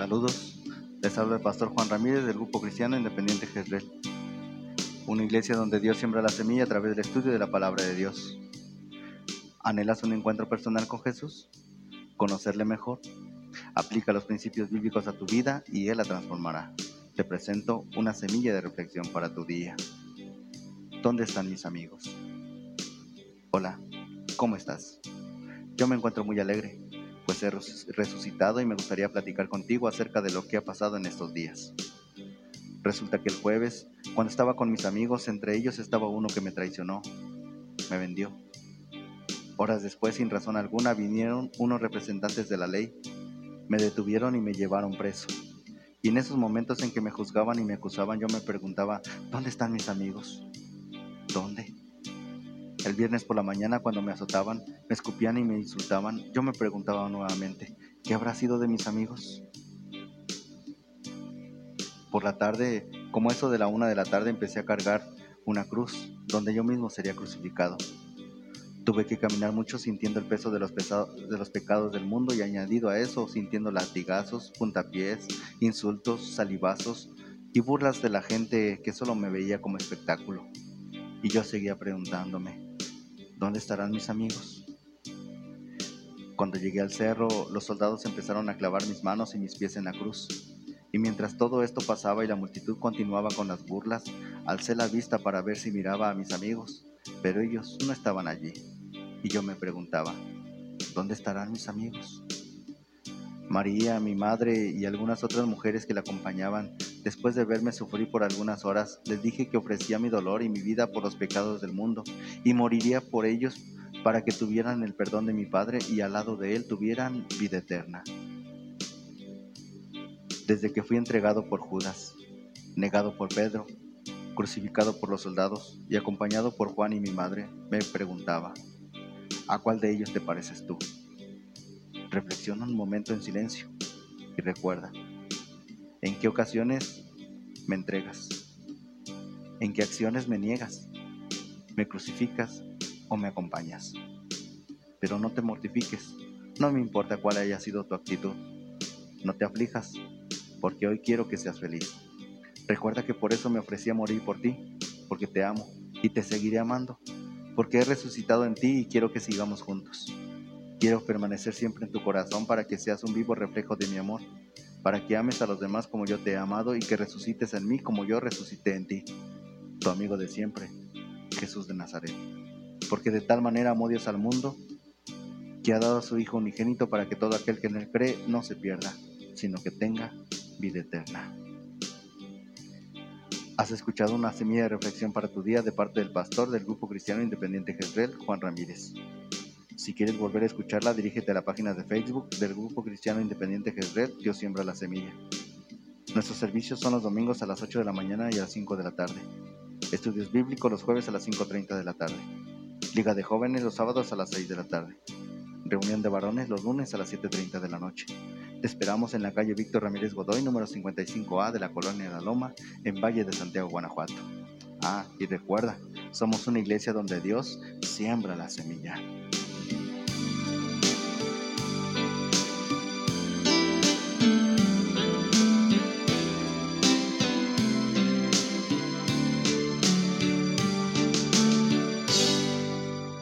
Saludos, les habla el pastor Juan Ramírez del Grupo Cristiano Independiente Jezreel, una iglesia donde Dios siembra la semilla a través del estudio de la palabra de Dios. ¿Anhelas un encuentro personal con Jesús? ¿Conocerle mejor? Aplica los principios bíblicos a tu vida y Él la transformará. Te presento una semilla de reflexión para tu día. ¿Dónde están mis amigos? Hola, ¿cómo estás? Yo me encuentro muy alegre pues he resucitado y me gustaría platicar contigo acerca de lo que ha pasado en estos días. Resulta que el jueves, cuando estaba con mis amigos, entre ellos estaba uno que me traicionó, me vendió. Horas después, sin razón alguna, vinieron unos representantes de la ley, me detuvieron y me llevaron preso. Y en esos momentos en que me juzgaban y me acusaban, yo me preguntaba, ¿dónde están mis amigos? ¿Dónde? El viernes por la mañana cuando me azotaban, me escupían y me insultaban, yo me preguntaba nuevamente, ¿qué habrá sido de mis amigos? Por la tarde, como eso de la una de la tarde, empecé a cargar una cruz, donde yo mismo sería crucificado. Tuve que caminar mucho sintiendo el peso de los, pecados del mundo y añadido a eso sintiendo latigazos, puntapiés, insultos, salivazos y burlas de la gente que solo me veía como espectáculo. Y yo seguía preguntándome, ¿dónde estarán mis amigos? Cuando llegué al cerro, los soldados empezaron a clavar mis manos y mis pies en la cruz. Y mientras todo esto pasaba y la multitud continuaba con las burlas, alcé la vista para ver si miraba a mis amigos, pero ellos no estaban allí. Y yo me preguntaba, ¿dónde estarán mis amigos? María, mi madre y algunas otras mujeres que la acompañaban, después de verme sufrir por algunas horas, les dije que ofrecía mi dolor y mi vida por los pecados del mundo y moriría por ellos para que tuvieran el perdón de mi Padre y al lado de Él tuvieran vida eterna. Desde que fui entregado por Judas, negado por Pedro, crucificado por los soldados y acompañado por Juan y mi madre, me preguntaba, ¿a cuál de ellos te pareces tú? Reflexiona un momento en silencio y recuerda, ¿en qué ocasiones me entregas? ¿En qué acciones me niegas? ¿Me crucificas o me acompañas? Pero no te mortifiques, no me importa cuál haya sido tu actitud. No te aflijas, porque hoy quiero que seas feliz. Recuerda que por eso me ofrecí a morir por ti, porque te amo y te seguiré amando, porque he resucitado en ti y quiero que sigamos juntos. Quiero permanecer siempre en tu corazón para que seas un vivo reflejo de mi amor, para que ames a los demás como yo te he amado y que resucites en mí como yo resucité en ti. Tu amigo de siempre, Jesús de Nazaret. Porque de tal manera amó Dios al mundo, que ha dado a su Hijo unigénito para que todo aquel que en él cree no se pierda, sino que tenga vida eterna. Has escuchado una semilla de reflexión para tu día de parte del pastor del Grupo Cristiano Independiente Jezreel, Juan Ramírez. Si quieres volver a escucharla, dirígete a la página de Facebook del Grupo Cristiano Independiente Jezreel, Dios siembra la semilla. Nuestros servicios son los domingos a las 8 de la mañana y a las 5 de la tarde. Estudios bíblicos los jueves a las 5.30 de la tarde. Liga de jóvenes los sábados a las 6 de la tarde. Reunión de varones los lunes a las 7.30 de la noche. Te esperamos en la calle Víctor Ramírez Godoy, número 55A de la colonia La Loma, en Valle de Santiago, Guanajuato. Ah, y recuerda, somos una iglesia donde Dios siembra la semilla.